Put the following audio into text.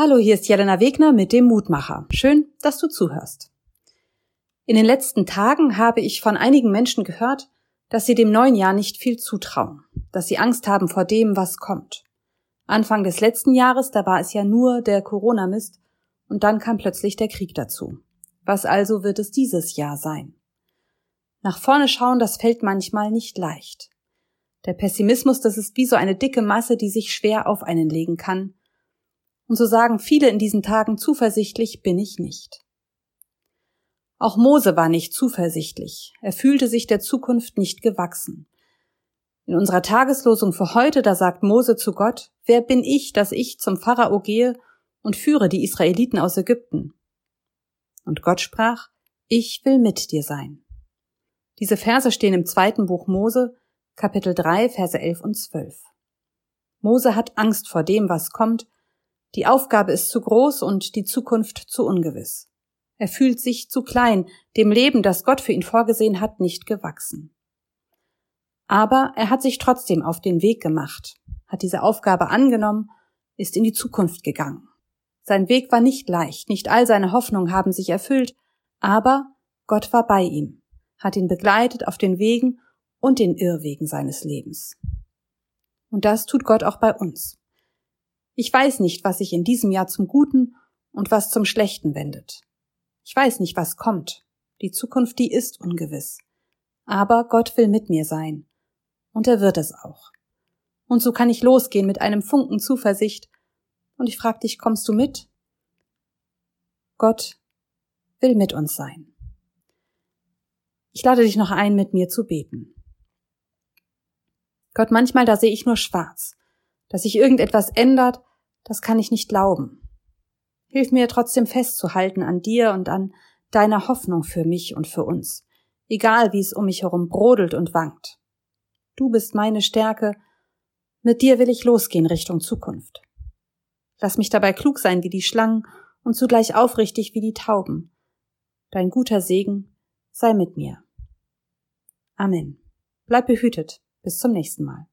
Hallo, hier ist Jelena Wegner mit dem Mutmacher. Schön, dass du zuhörst. In den letzten Tagen habe ich von einigen Menschen gehört, dass sie dem neuen Jahr nicht viel zutrauen, dass sie Angst haben vor dem, was kommt. Anfang des letzten Jahres, da war es ja nur der Corona-Mist und dann kam plötzlich der Krieg dazu. Was also wird es dieses Jahr sein? Nach vorne schauen, das fällt manchmal nicht leicht. Der Pessimismus, das ist wie so eine dicke Masse, die sich schwer auf einen legen kann, und so sagen viele in diesen Tagen zuversichtlich bin ich nicht. Auch Mose war nicht zuversichtlich. Er fühlte sich der Zukunft nicht gewachsen. In unserer Tageslosung für heute, da sagt Mose zu Gott, wer bin ich, dass ich zum Pharao gehe und führe die Israeliten aus Ägypten? Und Gott sprach, ich will mit dir sein. Diese Verse stehen im zweiten Buch Mose, Kapitel 3, Verse 11 und 12. Mose hat Angst vor dem, was kommt, die Aufgabe ist zu groß und die Zukunft zu ungewiss. Er fühlt sich zu klein, dem Leben, das Gott für ihn vorgesehen hat, nicht gewachsen. Aber er hat sich trotzdem auf den Weg gemacht, hat diese Aufgabe angenommen, ist in die Zukunft gegangen. Sein Weg war nicht leicht, nicht all seine Hoffnungen haben sich erfüllt, aber Gott war bei ihm, hat ihn begleitet auf den Wegen und den Irrwegen seines Lebens. Und das tut Gott auch bei uns. Ich weiß nicht, was sich in diesem Jahr zum Guten und was zum Schlechten wendet. Ich weiß nicht, was kommt. Die Zukunft, die ist ungewiss. Aber Gott will mit mir sein. Und er wird es auch. Und so kann ich losgehen mit einem Funken Zuversicht. Und ich frage dich, kommst du mit? Gott will mit uns sein. Ich lade dich noch ein, mit mir zu beten. Gott, manchmal da sehe ich nur schwarz, dass sich irgendetwas ändert, das kann ich nicht glauben. Hilf mir trotzdem festzuhalten an dir und an deiner Hoffnung für mich und für uns, egal wie es um mich herum brodelt und wankt. Du bist meine Stärke, mit dir will ich losgehen Richtung Zukunft. Lass mich dabei klug sein wie die Schlangen und zugleich aufrichtig wie die Tauben. Dein guter Segen sei mit mir. Amen. Bleib behütet. Bis zum nächsten Mal.